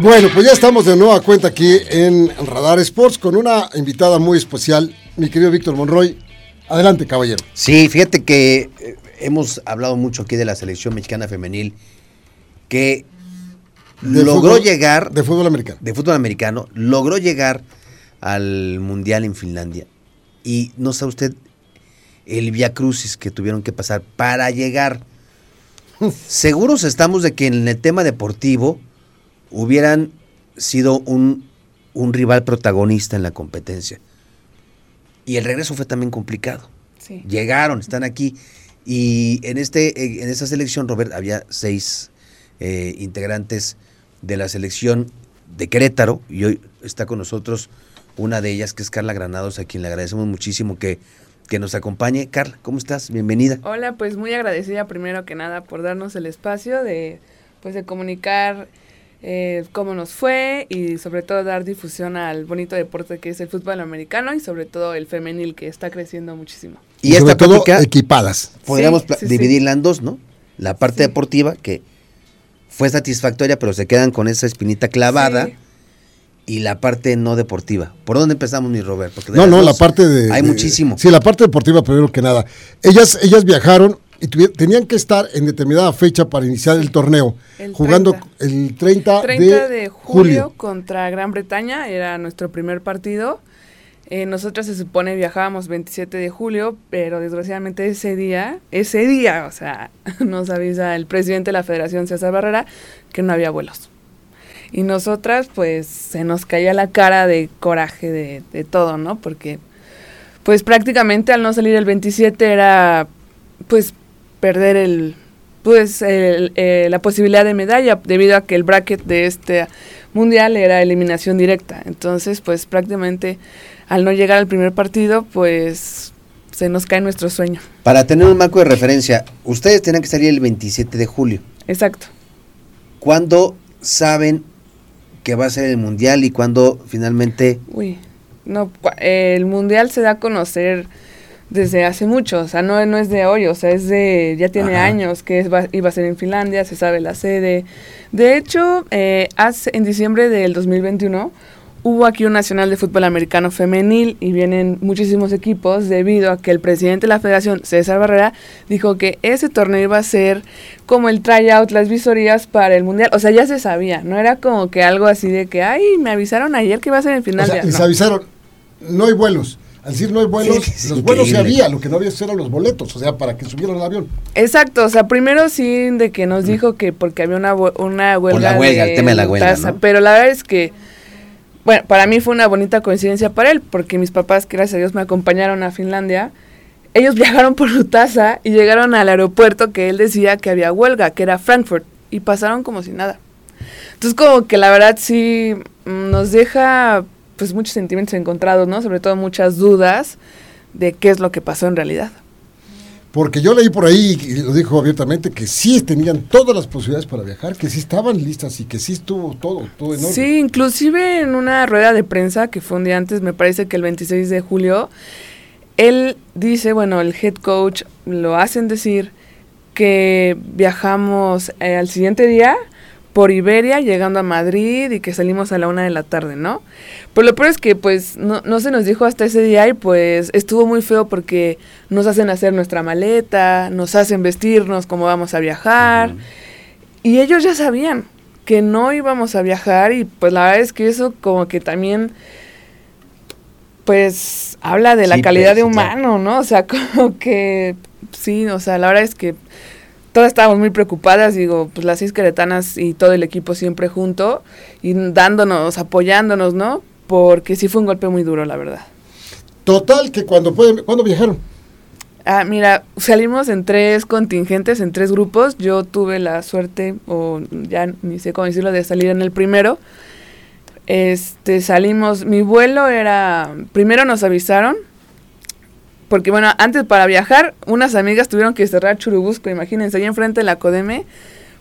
Bueno, pues ya estamos de nueva cuenta aquí en Radar Sports con una invitada muy especial, mi querido Víctor Monroy. Adelante, caballero. Sí, fíjate que eh, hemos hablado mucho aquí de la selección mexicana femenil que De logró fútbol- llegar De fútbol americano. de fútbol americano, logró llegar al mundial en Finlandia. Y no sabe usted el via crucis que tuvieron que pasar para llegar. Seguros estamos de que en el tema deportivo hubieran sido un, un rival protagonista en la competencia. Y el regreso fue también complicado. Sí. Llegaron, están aquí. Y en, este, eh, en esta selección, Robert, había seis eh, integrantes de la selección de Querétaro. Y hoy está con nosotros una de ellas, que es Carla Granados, a quien le agradecemos muchísimo que, que nos acompañe. Carla, ¿cómo estás? Bienvenida. Hola, pues muy agradecida primero que nada por darnos el espacio de, pues, de comunicar eh, cómo nos fue y sobre todo dar difusión al bonito deporte que es el fútbol americano y sobre todo el femenil que está creciendo muchísimo. Y, sobre esta todo plática equipadas. podríamos Sí, sí, sí. dividirla en dos, ¿no? La parte Sí. deportiva, que fue satisfactoria, pero se quedan con esa espinita clavada. Sí. Y la parte no deportiva. ¿Por dónde empezamos, mi Robert? Porque No, no, la parte de... Hay de- muchísimo. Sí, la parte deportiva primero que nada. Ellas, ellas viajaron y tenían que estar en determinada fecha para iniciar el torneo, El jugando 30. el 30, 30 de, julio, julio. contra Gran Bretaña, era nuestro primer partido. Eh, nosotras se supone viajábamos 27 de julio, pero desgraciadamente ese día, ese día, o sea, nos avisa el presidente de la Federación, César Barrera, que no había vuelos. Y nosotras, pues, se nos caía la cara de coraje de, de todo, ¿no? Porque, pues, prácticamente al no salir el 27 era, pues, perder el, pues, el- eh, la posibilidad de medalla, debido a que el bracket de este mundial era eliminación directa. Entonces, pues, prácticamente al no llegar al primer partido, pues, se nos cae nuestro sueño. Para tener un marco de referencia, ustedes tenían que salir el 27 de julio. Exacto. ¿Cuándo saben que va a ser el mundial y cuándo finalmente Uy, no, el mundial se da a conocer desde hace mucho, o sea, no, no es de hoy, o sea, es de, ya tiene Ajá. años que es, va- iba a ser en Finlandia, se sabe la sede. De hecho, eh, hace, en diciembre del 2021 hubo aquí un nacional de fútbol americano femenil y vienen muchísimos equipos debido a que el presidente de la federación, César Barrera, dijo que ese torneo iba a ser como el tryout, las visorías para el mundial. O sea, ya se sabía, no era como que algo así de que, ay, me avisaron ayer que iba a ser en O sea, Finlandia. les No. avisaron, no hay vuelos. Al decir no hay vuelos, Sí, los vuelos increíble. había, lo que no había eran los boletos, o sea, para que subieran al avión. Exacto, o sea, primero sí de que nos dijo que porque había una, una huelga. la huelga, el tema de la huelga. Pero la verdad es que, bueno, para mí fue una bonita coincidencia para él, porque mis papás, que gracias a Dios, me acompañaron a Finlandia. Ellos viajaron por Lutasa y llegaron al aeropuerto que él decía que había huelga, que era Frankfurt, y pasaron como si nada. Entonces, como que la verdad sí nos deja pues muchos sentimientos encontrados, ¿no? Sobre todo muchas dudas de qué es lo que pasó en realidad. Porque yo leí por ahí, y lo dijo abiertamente, que sí tenían todas las posibilidades para viajar, que sí estaban listas y que sí estuvo todo, todo en orden. Sí, inclusive en una rueda de prensa que fue un día antes, me parece que el 26 de julio, él dice, bueno, el head coach lo hacen decir que viajamos eh, al siguiente día por Iberia, llegando a Madrid y que salimos a la una de la tarde, ¿no? Pero lo peor es que pues no, no se nos dijo hasta ese día y pues estuvo muy feo porque nos hacen hacer nuestra maleta, nos hacen vestirnos como vamos a viajar. Y ellos ya sabían que no íbamos a viajar y pues la verdad es que eso como que también pues habla de la Sí, calidad pues, de humano, ¿no? O sea, como que sí, o sea, la verdad es que todas estábamos muy preocupadas, digo, pues las seis queretanas y todo el equipo siempre junto y dándonos, apoyándonos, ¿no? Porque sí fue un golpe muy duro, la verdad. Total, que cuando pueden, cuando viajaron, Ah, mira, salimos en tres contingentes, en tres grupos. Yo tuve la suerte, o ya ni sé cómo decirlo, de salir en el primero. Este, salimos, mi vuelo era, primero nos avisaron, porque bueno, antes para viajar, unas amigas tuvieron que cerrar Churubusco, imagínense, ahí enfrente de la Codeme,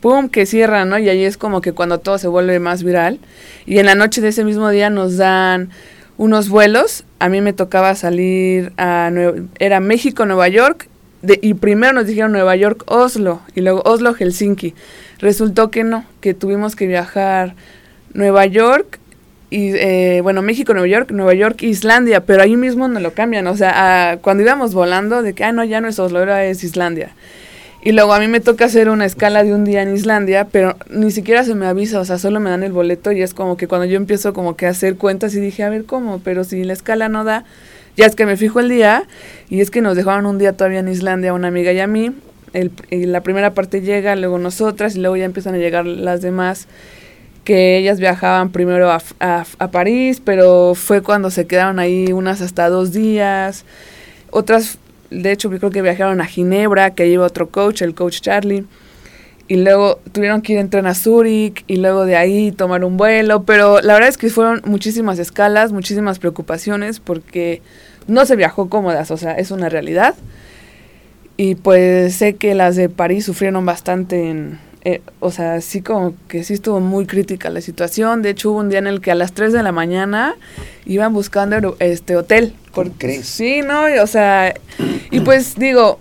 pum, que cierran, ¿no? Y ahí es como que cuando todo se vuelve más viral. Y en la noche de ese mismo día nos dan unos vuelos. A mí me tocaba salir a era México, Nueva York, de- y primero nos dijeron Nueva York, Oslo, y luego Oslo, Helsinki. Resultó que no, que tuvimos que viajar Nueva York, y eh, bueno, México, Nueva York, Nueva York, Islandia, pero ahí mismo no lo cambian, o sea, cuando íbamos volando, de que, ah, no, ya Oslo, ahora es Islandia. Y luego a mí me toca hacer una escala de un día en Islandia, pero ni siquiera se me avisa, o sea, solo me dan el boleto y es como que cuando yo empiezo como que a hacer cuentas y dije, a ver cómo, pero si la escala no da, ya es que me fijo el día y es que nos dejaron un día todavía en Islandia una amiga y a mí. El, y la primera parte llega, luego nosotras y luego ya empiezan a llegar las demás que ellas viajaban primero a, a- París, pero fue cuando se quedaron ahí unas hasta dos días. Otras, de hecho, creo que viajaron a Ginebra, que iba otro coach, el coach Charlie. Y luego tuvieron que ir en tren a Zúrich y luego de ahí tomar un vuelo. Pero la verdad es que fueron muchísimas escalas, muchísimas preocupaciones porque no se viajó cómodas, o sea, es una realidad. Y pues sé que las de París sufrieron bastante en... eh, o sea, sí como que sí estuvo muy crítica la situación. De hecho, hubo un día en el que a las 3 de la mañana iban buscando este hotel. ¿Cómo Por-? Sí, ¿no? Y, o sea, y pues digo,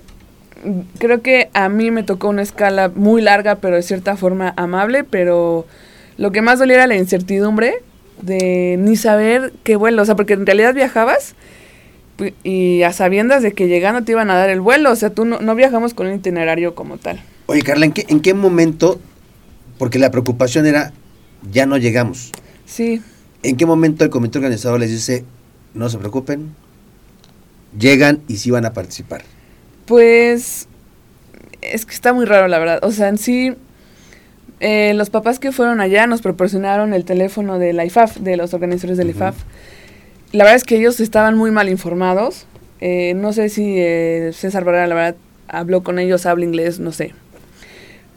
creo que a mí me tocó una escala muy larga, pero de cierta forma amable, pero lo que más dolía era la incertidumbre de ni saber qué vuelo, o sea, porque en realidad viajabas y a sabiendas de que llegando te iban a dar el vuelo, o sea, tú no, no viajamos con un itinerario como tal. Oye, Carla, ¿en qué, ¿en qué momento? Porque la preocupación era, ya no llegamos. Sí, ¿En qué momento el comité organizador les dice, no se preocupen, llegan y sí van a participar? Pues es que está muy raro, la verdad. O sea, en sí, eh, los papás que fueron allá nos proporcionaron el teléfono de la IFAF, de los organizadores de la. IFAF. La verdad es que ellos estaban muy mal informados. Eh, no sé si eh, César Barrera, la verdad, habló con ellos, habla inglés, no sé.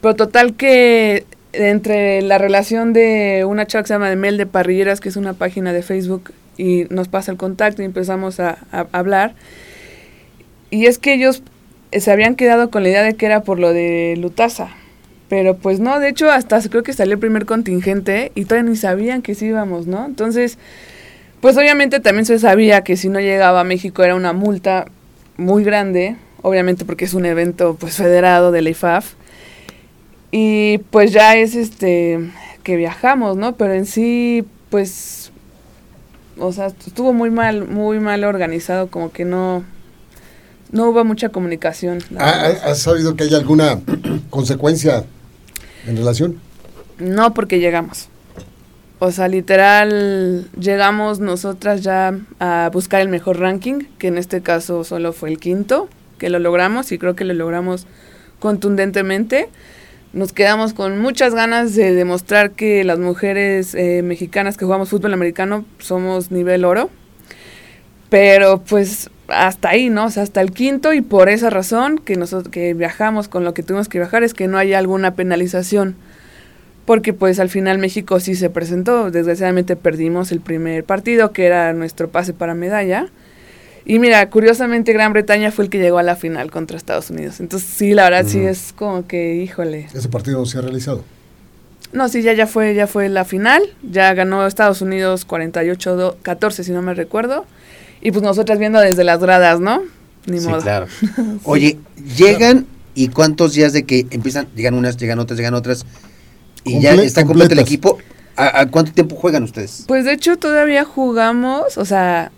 Pero total que entre la relación de una chava que se llama de Mel de Parrilleras, que es una página de Facebook, y nos pasa el contacto y empezamos a, a hablar. Y es que ellos eh, se habían quedado con la idea de que era por lo de Lutasa. Pero pues no, de hecho hasta creo que salió el primer contingente y todavía ni sabían que sí íbamos, ¿no? Entonces, pues obviamente también se sabía que si no llegaba a México era una multa muy grande, obviamente porque es un evento pues federado de la IFAF. Y pues ya es este que viajamos, ¿no? Pero en sí, pues, o sea, estuvo muy mal, muy mal organizado, como que no, no hubo mucha comunicación. la ¿Ha- verdad. ha- ¿Has sabido que hay alguna consecuencia en relación? No, porque llegamos. O sea, literal, llegamos nosotras ya a buscar el mejor ranking, que en este caso solo fue el quinto, que lo logramos y creo que lo logramos contundentemente. Nos quedamos con muchas ganas de demostrar que las mujeres eh, mexicanas que jugamos fútbol americano somos nivel oro. Pero pues hasta ahí, ¿no? O sea, hasta el quinto y por esa razón que nosotros que viajamos con lo que tuvimos que viajar es que no hay alguna penalización. Porque pues al final México sí se presentó, desgraciadamente perdimos el primer partido que era nuestro pase para medalla. Y mira, curiosamente Gran Bretaña fue el que llegó a la final contra Estados Unidos. Entonces sí, la verdad sí es como que, híjole. Ese partido no se ha realizado. No, sí, ya, ya fue, ya fue la final. Ya ganó Estados Unidos 48-14, si no me recuerdo. Y pues nosotras viendo desde las gradas, ¿no? Ni sí, modo. claro. Oye, llegan y cuántos días de que empiezan, llegan unas, llegan otras, llegan otras, y ya está completo el equipo. ¿A, a cuánto tiempo juegan ustedes? Pues de hecho todavía jugamos, o sea...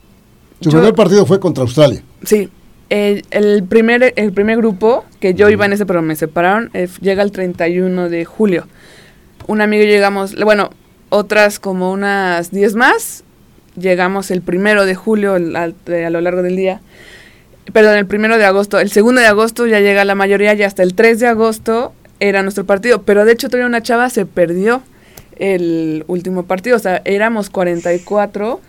Yo- primer partido fue contra Australia. Sí. El, el primer, el primer grupo, que yo iba en ese, pero me separaron, eh, llega el 31 de julio. Un amigo y yo llegamos, bueno, otras como unas 10 más, llegamos el primero de julio al- al- a lo largo del día. Perdón, el primero de agosto. El segundo de agosto ya llega la mayoría y hasta el 3 de agosto era nuestro partido. Pero de hecho todavía una chava se perdió el último partido. O sea, éramos 44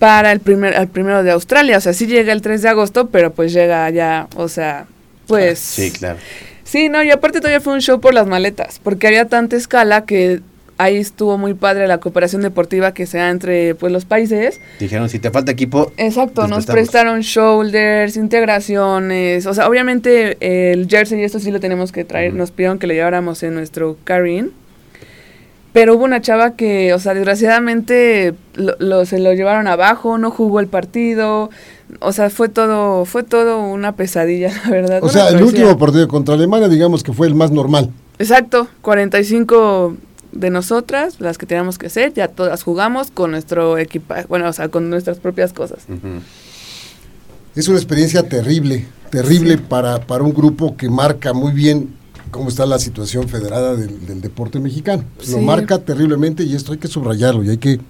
para el primer, el primero de Australia. O sea, sí llega el 3 de agosto, pero pues llega ya, o sea, pues... Sí, claro. Sí, no, y aparte todavía fue un show por las maletas, porque había tanta escala que ahí estuvo muy padre la cooperación deportiva que se da entre pues los países. Dijeron, si te falta equipo, Exacto, les nos prestaron shoulders, integraciones, o sea, obviamente el jersey y esto sí lo tenemos que traer, nos pidieron que lo lleváramos en nuestro carry-in. Pero hubo una chava que, o sea, desgraciadamente lo, lo- se lo llevaron abajo, no jugó el partido, o sea, fue todo, fue todo una pesadilla, la verdad. O sea, el último partido contra Alemania, digamos que fue el más normal. Exacto, 45, de nosotras, las que teníamos que hacer, ya todas jugamos con nuestro equipaje, bueno, o sea, con nuestras propias cosas. Es una experiencia terrible, terrible para, para un grupo que marca muy bien cómo está la situación federada del, del deporte mexicano. Lo marca terriblemente y esto hay que subrayarlo y hay que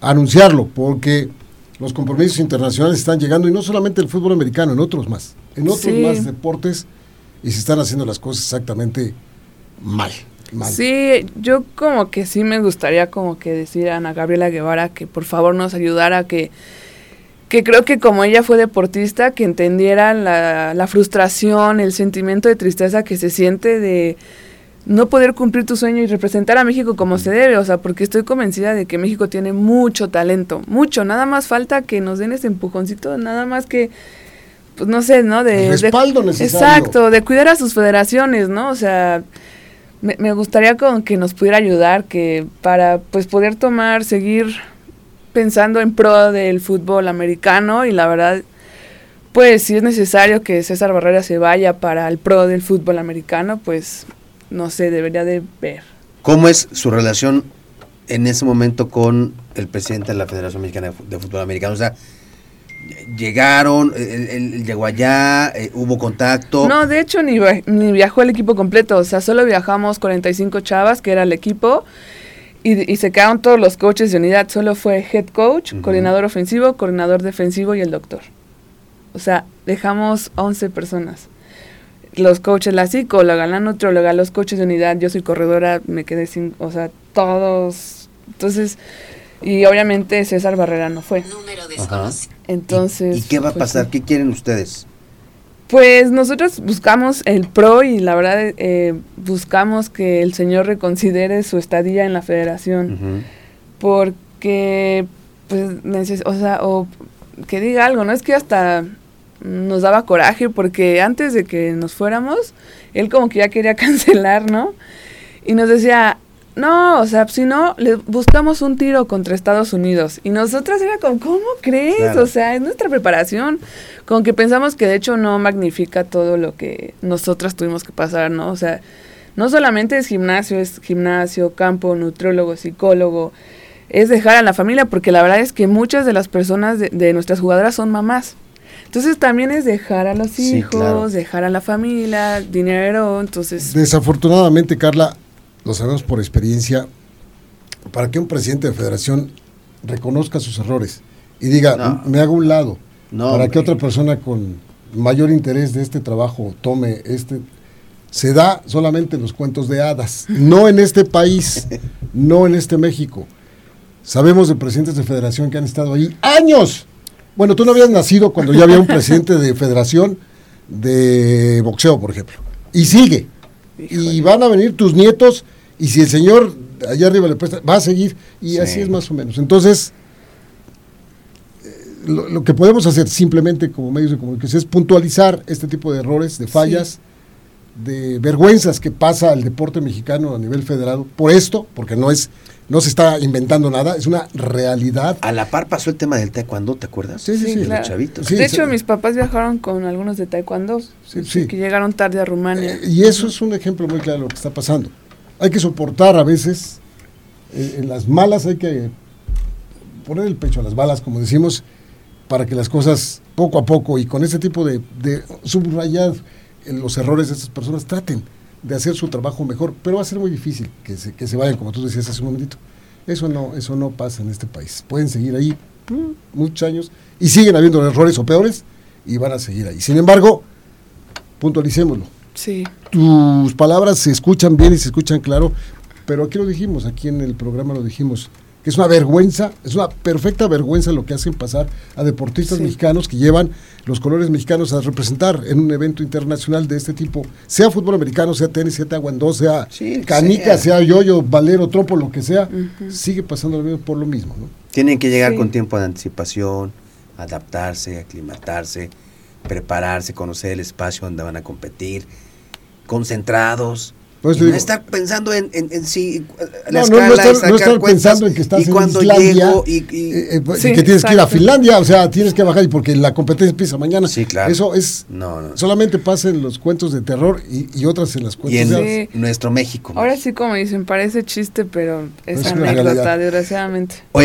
anunciarlo porque los compromisos internacionales están llegando y no solamente el fútbol americano, en otros más, en otros Sí. más deportes y se están haciendo las cosas exactamente mal. mal. Sí, yo como que sí me gustaría como que decir a Ana Gabriela Guevara que por favor nos ayudara, que, que creo que como ella fue deportista, que entendiera la, la frustración, el sentimiento de tristeza que se siente de no poder cumplir tu sueño y representar a México como se debe, o sea, porque estoy convencida de que México tiene mucho talento, mucho, nada más falta que nos den ese empujoncito, nada más que, pues no sé, ¿no? De, El de- respaldo necesario. Exacto, de cuidar a sus federaciones, ¿no? O sea, me, me gustaría con que nos pudiera ayudar, que para pues poder tomar, seguir pensando en pro del fútbol americano y la verdad, pues si es necesario que César Barrera se vaya para el pro del fútbol americano, pues no sé, debería de ver. ¿Cómo es su relación en ese momento con el presidente de la Federación Mexicana de Fútbol Americano? O sea, llegaron, él, él- llegó allá, eh, hubo contacto. No, de hecho ni, ni viajó el equipo completo, o sea, solo viajamos 45 chavas, que era el equipo, y, y se quedaron todos los coaches de unidad, solo fue head coach, coordinador ofensivo, coordinador defensivo y el doctor. O sea, dejamos 11 personas. Los coaches, la psicóloga, la nutrióloga, los coaches de unidad, yo soy corredora, me quedé sin, o sea, todos. Entonces, y obviamente César Barrera no fue. Número. Entonces. ¿Y, y qué va a pues, pasar? ¿Qué quieren ustedes? Pues nosotros buscamos el PRO y la verdad eh, buscamos que el señor reconsidere su estadía en la federación. Porque pues o sea o que diga algo no es que hasta nos daba coraje porque antes de que nos fuéramos él como que ya quería cancelar no y nos decía no, o sea, si no, le buscamos un tiro contra Estados Unidos. Y nosotras era como, ¿cómo crees? Claro. O sea, es nuestra preparación. Como que pensamos que de hecho no magnifica todo lo que nosotras tuvimos que pasar, ¿no? O sea, no solamente es gimnasio, es gimnasio, campo, nutriólogo, psicólogo. Es dejar a la familia, porque la verdad es que muchas de las personas de, de nuestras jugadoras son mamás. Entonces también es dejar a los Sí, hijos, claro. dejar a la familia, dinero, entonces... Desafortunadamente, Carla, lo sabemos por experiencia, para que un presidente de federación reconozca sus errores y diga, No. me hago un lado, No, para hombre. que otra persona con mayor interés de este trabajo tome este, se da solamente en los cuentos de hadas, no en este país, no en este México. Sabemos de presidentes de federación que han estado ahí años. Bueno, tú no habías nacido cuando ya había un presidente de federación de boxeo, por ejemplo. Y sigue. Y van a venir tus nietos y si el señor allá arriba le presta, va a seguir. Y Sí. así es más o menos. Entonces, eh, lo, lo que podemos hacer simplemente como medios de comunicación es puntualizar este tipo de errores, de fallas, de vergüenzas que pasa al deporte mexicano a nivel federal por esto, porque no es no se está inventando nada, es una realidad. A la par pasó el tema del taekwondo, ¿te acuerdas? Sí, sí, sí. Los claro. chavitos. Sí, de sí. hecho, mis papás viajaron con algunos de taekwondo, Sí, sí. que llegaron tarde a Rumania. Eh, y eso es un ejemplo muy claro de lo que está pasando. Hay que soportar a veces, eh, en las malas hay que poner el pecho a las balas, como decimos, para que las cosas poco a poco y con ese tipo de, de subrayar los errores de estas personas traten de hacer su trabajo mejor, pero va a ser muy difícil que se, que se vayan, como tú decías hace un momentito. Eso no, eso no pasa en este país. Pueden seguir ahí mm, muchos años y siguen habiendo errores o peores y van a seguir ahí. Sin embargo, puntualicémoslo Sí, tus palabras se escuchan bien y se escuchan claro, pero aquí lo dijimos, aquí en el programa lo dijimos, que es una vergüenza, es una perfecta vergüenza lo que hacen pasar a deportistas Sí. mexicanos que llevan los colores mexicanos a representar en un evento internacional de este tipo, sea fútbol americano, sea tenis, sea taekwondo, sea Sí, canica, sea. sea yoyo, valero, tropo, lo que sea, sigue pasando lo mismo por lo mismo, ¿no? Tienen que llegar Sí. con tiempo de anticipación, adaptarse, aclimatarse, prepararse, conocer el espacio donde van a competir, concentrados. Y te no digo- estar pensando en, en, en sí, la No, no, escala no y estar, sacar no estar cuentas, pensando en que estás y en cuando Islandia llego y, y- eh, eh, pues, Sí, y que tienes que ir a. Finlandia, o sea, tienes que bajar y porque la competencia empieza mañana. Sí, claro. Eso es no, no. solamente pasa en los cuentos de terror y, y otras en las y cuentos en de Sí. hadas. nuestro México. Ahora sí, como dicen, parece chiste, pero es Es anécdota, desgraciadamente. Oye,